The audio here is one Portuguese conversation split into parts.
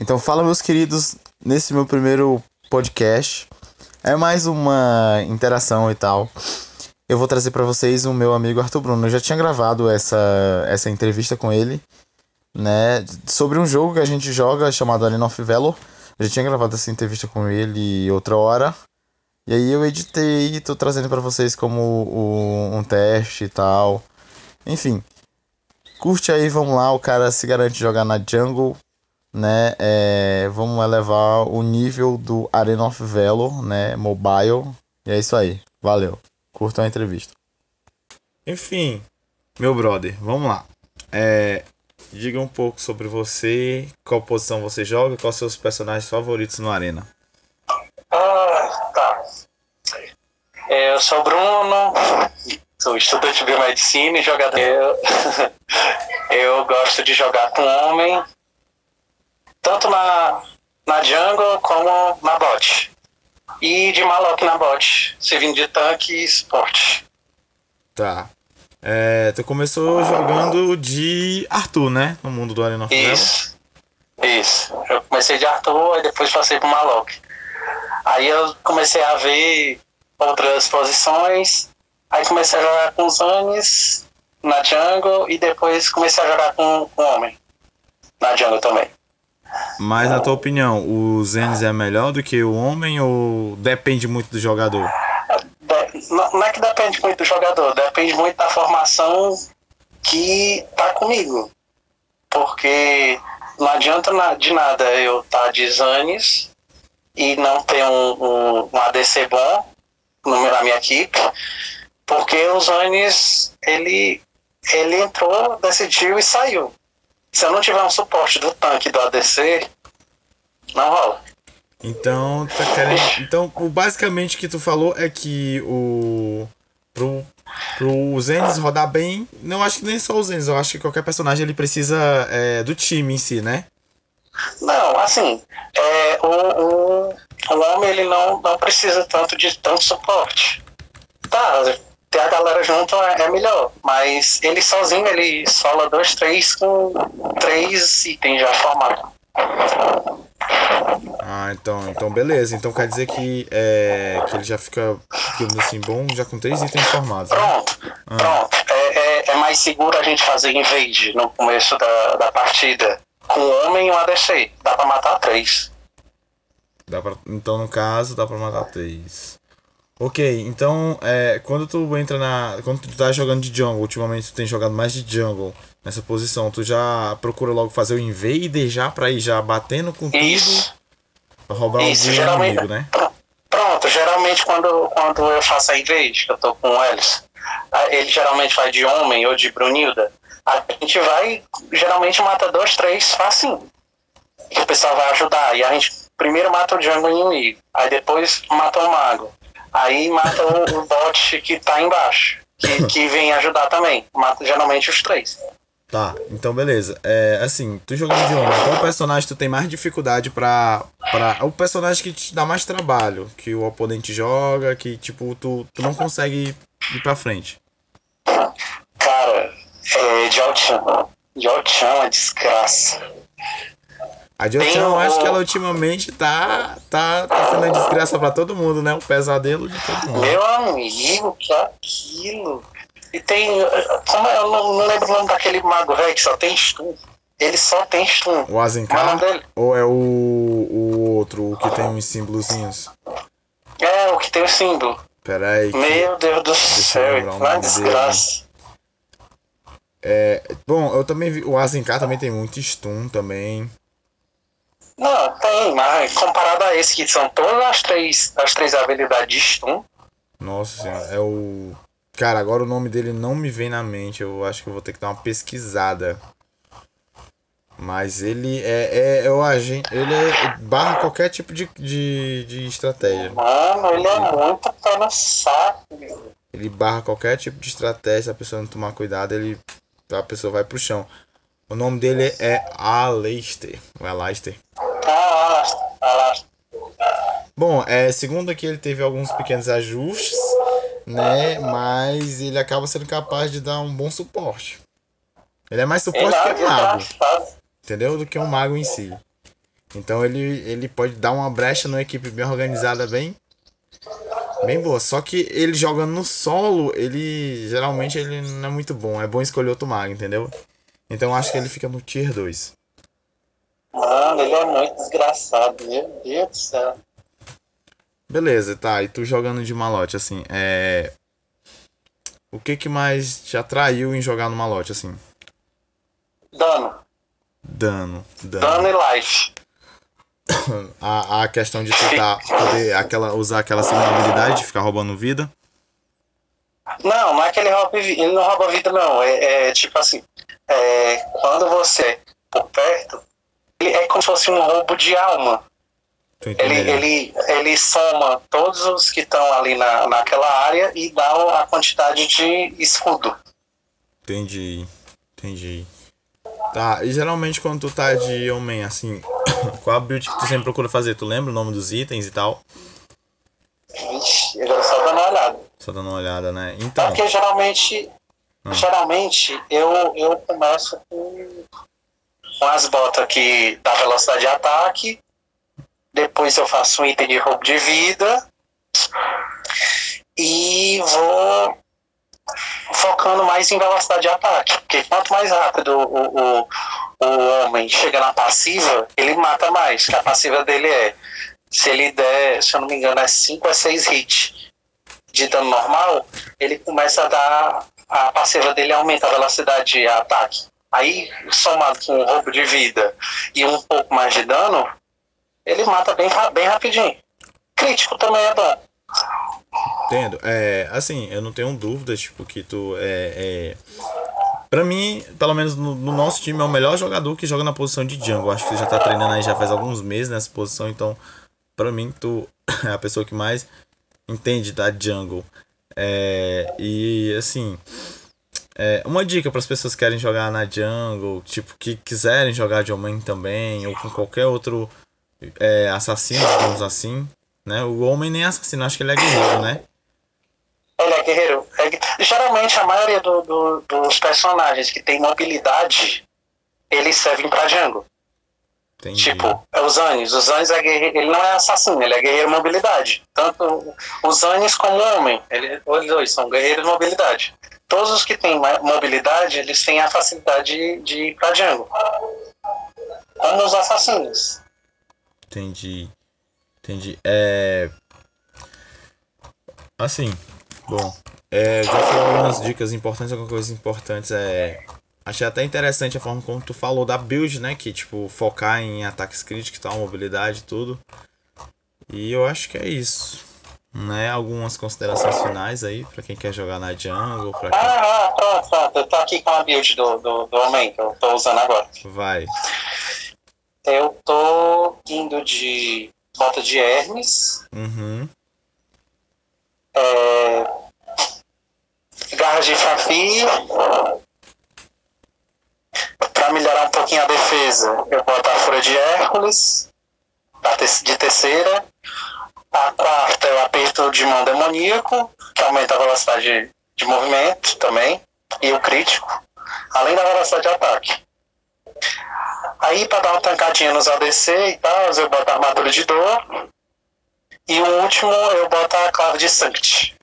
Então fala meus queridos, nesse meu primeiro podcast, é mais uma interação e tal. Eu vou trazer para vocês o meu amigo Arthur Bruno. Eu já tinha gravado essa, essa entrevista com ele, né, sobre um jogo que a gente joga chamado Arena of Valor. Eu já tinha gravado essa entrevista com ele outra hora. E aí eu editei e tô trazendo para vocês como o, um teste e tal. Enfim, curte aí, vamos lá, o cara se garante jogar na jungle né? É, vamos elevar o nível do Arena of Valor, né? Mobile. E é isso aí. Valeu. Curtam a entrevista. Enfim, meu brother, vamos lá. É, diga um pouco sobre você, qual posição você joga, quais seus personagens favoritos no Arena. Ah, tá. É, eu sou o Bruno, sou estudante de biomedicina e jogador. Eu, eu gosto de jogar com homem, tanto na, na jungle como na bot. E de Malok na bot, servindo de tanque e suporte. Tá. É, tu começou jogando de Arthur, né? No mundo do Arena of Isso. Isso. Eu comecei de Arthur e depois passei pro Malok. Aí eu comecei a ver outras posições. Aí comecei a jogar com os Anis na jungle e depois comecei a jogar com o homem na jungle também. Mas na tua opinião, o Zenes é melhor do que o homem ou depende muito do jogador? Não é que depende muito do jogador, depende muito da formação que tá comigo. Porque não adianta de nada eu estar tá de Zanes e não ter um, um, um ADC bom na minha equipe, porque o Zanes ele, ele entrou, decidiu e saiu. Se eu não tiver um suporte do tanque do ADC, não rola. Então, tá querendo. Então, basicamente o que tu falou é que o. Pro, pro Zenes rodar bem, não acho que nem só o Zenes, eu acho que qualquer personagem ele precisa é, do time em si, né? Não, assim, é, o, o, o homem ele não, não precisa tanto de tanto suporte. Tá, ter a galera junto é, é, melhor. Mas ele sozinho, ele sola dois, três com três itens já formados. Ah, então, então beleza. Então quer dizer que, é, que ele já fica, digamos assim, bom já com três itens formados. Né? Pronto, ah. pronto. É, é, é, mais seguro a gente fazer invade no começo da, da partida. Com um homem e um ADC. Dá pra matar três. Dá pra, então, no caso, dá pra matar três. Ok, então é, quando tu entra na. Quando tu tá jogando de jungle, ultimamente tu tem jogado mais de jungle nessa posição, tu já procura logo fazer o invader já pra ir já batendo com Isso. tudo. Roubar Isso, geralmente, inimigo, né? Pronto, geralmente quando, quando eu faço a invade, que eu tô com o Elis, ele geralmente vai de homem ou de Brunilda, a gente vai, geralmente mata dois, três, facinho. Que o pessoal vai ajudar. E a gente primeiro mata o jungle inimigo, aí depois mata o mago. Aí mata o, o bot que tá embaixo, que, que vem ajudar também. Mata geralmente os três. Tá, então beleza. É, assim, tu jogando de homem, qual personagem tu tem mais dificuldade pra, pra. O personagem que te dá mais trabalho, que o oponente joga, que tipo, tu, tu não consegue ir pra frente? Cara, é Jao-Chan. Jao-Chan é desgraça. A Johnson, eu acho que ela ultimamente tá, tá, tá sendo desgraça pra todo mundo, né? O pesadelo de todo mundo. Meu amigo, que aquilo. E tem. Como é? eu não, não lembro o nome daquele mago velho que só tem stun. Ele só tem stun. O Azenkar? Ou é o, o outro, o que tem uns símbolozinhos? É, o que tem o símbolo. Pera aí. Meu Deus do céu, uma desgraça. É, bom, eu também vi. O Azenkar também tem muito stun também. Não, tem, mas comparado a esse, que são todas as três, as três habilidades de stun. Nossa senhora, é o. Cara, agora o nome dele não me vem na mente. Eu acho que eu vou ter que dar uma pesquisada. Mas ele é, é, é o agente. Ele é, barra qualquer tipo de, de, de estratégia. Mano, ele é muito pé no saco. Ele barra qualquer tipo de estratégia. Se a pessoa não tomar cuidado, ele. A pessoa vai pro chão. O nome dele é Aleister. O Aleister. Bom, é, segundo aqui ele teve alguns pequenos ajustes, né? Mas ele acaba sendo capaz de dar um bom suporte. Ele é mais suporte que um mago. Entendeu? Do que um mago em si. Então ele, ele pode dar uma brecha numa equipe bem organizada, bem bem boa. Só que ele jogando no solo, ele geralmente ele não é muito bom. É bom escolher outro mago, entendeu? Então eu acho que ele fica no tier 2. Mano, ele é muito desgraçado, meu Deus do céu. Beleza, tá. E tu jogando de malote, assim, é. O que que mais te atraiu em jogar no malote, assim? Dano. Dano. Dano. Dano e life. A, a questão de tentar poder aquela, usar aquela segunda habilidade de ficar roubando vida. Não, não é que ele rouba ele não rouba vida, não. É, é tipo assim, é, quando você por perto, é como se fosse um roubo de alma. Ele, ele, ele soma todos os que estão ali na, naquela área e dá a quantidade de escudo. Entendi. Entendi. Tá, e geralmente quando tu tá de homem, assim, qual a build que tu sempre procura fazer? Tu lembra o nome dos itens e tal? Vixe, agora só dando uma olhada. Só dando uma olhada, né? É Então, porque geralmente, Hum. geralmente eu, eu começo com, com as botas que dá velocidade de ataque, depois eu faço um item de roubo de vida e vou focando mais em velocidade de ataque, porque quanto mais rápido o, o, o homem chega na passiva, ele mata mais, que a passiva dele é, se ele der, se eu não me engano, é 5 a 6 hits de dano normal, ele começa a dar. A passiva dele aumenta a velocidade de ataque. Aí, somado com o roubo de vida e um pouco mais de dano, ele mata bem, bem rapidinho. Crítico também é bom. entendo. É, assim, eu não tenho dúvida, tipo, que tu é. é... Pra mim, pelo menos no, no nosso time, é o melhor jogador que joga na posição de jungle. Acho que já tá treinando aí já faz alguns meses nessa posição, então, pra mim, tu é a pessoa que mais entende da jungle. É, e assim, é, uma dica para as pessoas que querem jogar na jungle, tipo, que quiserem jogar de homem também, ou com qualquer outro é, assassino, digamos assim, né? O homem nem é assassino, acho que ele é guerreiro, né? Ele é guerreiro. É geralmente, a maioria do- do- dos personagens que tem mobilidade, eles servem pra jungle. Entendi. Tipo, é os Anis. Os Anis é guerreiro, ele não é assassino, ele é guerreiro mobilidade. Tanto os Anis como o homem, ele, os dois são guerreiros mobilidade. Todos os que têm mobilidade, eles têm a facilidade de, ir pra jungle. Como os assassinos. Entendi. Entendi. É. Assim, bom. É, já falou algumas dicas importantes, algumas coisas importantes. É. Achei até interessante a forma como tu falou da build, né? Que, tipo, focar em ataques críticos tal, mobilidade e tudo. E eu acho que é isso. Né? Algumas considerações finais aí pra quem quer jogar na jungle, pra quem Ah, pronto, pronto. Eu tô aqui com a build do, do, do homem que eu tô usando agora. vai. Eu tô indo de bota de Hermes, Uhum. é, garras de Fafi. Pra melhorar um pouquinho a defesa, eu boto a Fúria de Hércules, da te- de terceira. A quarta eu aperto de mão demoníaco, que aumenta a velocidade de movimento também, e o crítico, além da velocidade de ataque. Aí, pra dar uma tancadinha nos ADC e tal, eu boto a armadura de dor. E o último, eu boto a clave de Sanct,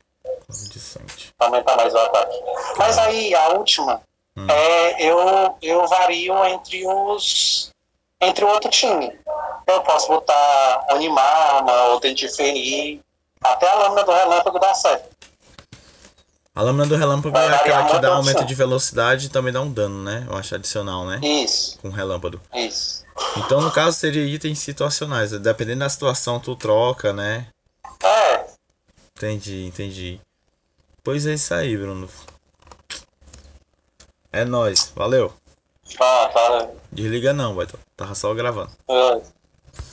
De pra aumentar mais o ataque. Mas aí, a última, Hum. é, eu, eu vario entre os. Entre o outro time. Eu posso botar Animarma ou Dentiferir. Até a lâmina do relâmpago dá certo. A lâmina do relâmpago Vai é aquela que dá aumento de velocidade e também dá um dano, né? Eu acho adicional, né? Isso, Com relâmpago. isso. Então, no caso, seria itens situacionais. Dependendo da situação, tu troca, né? É, Entendi, entendi. Pois é isso aí, Bruno. É nóis. Valeu. Ah, tá. Desliga não, vai. Tava só gravando. é.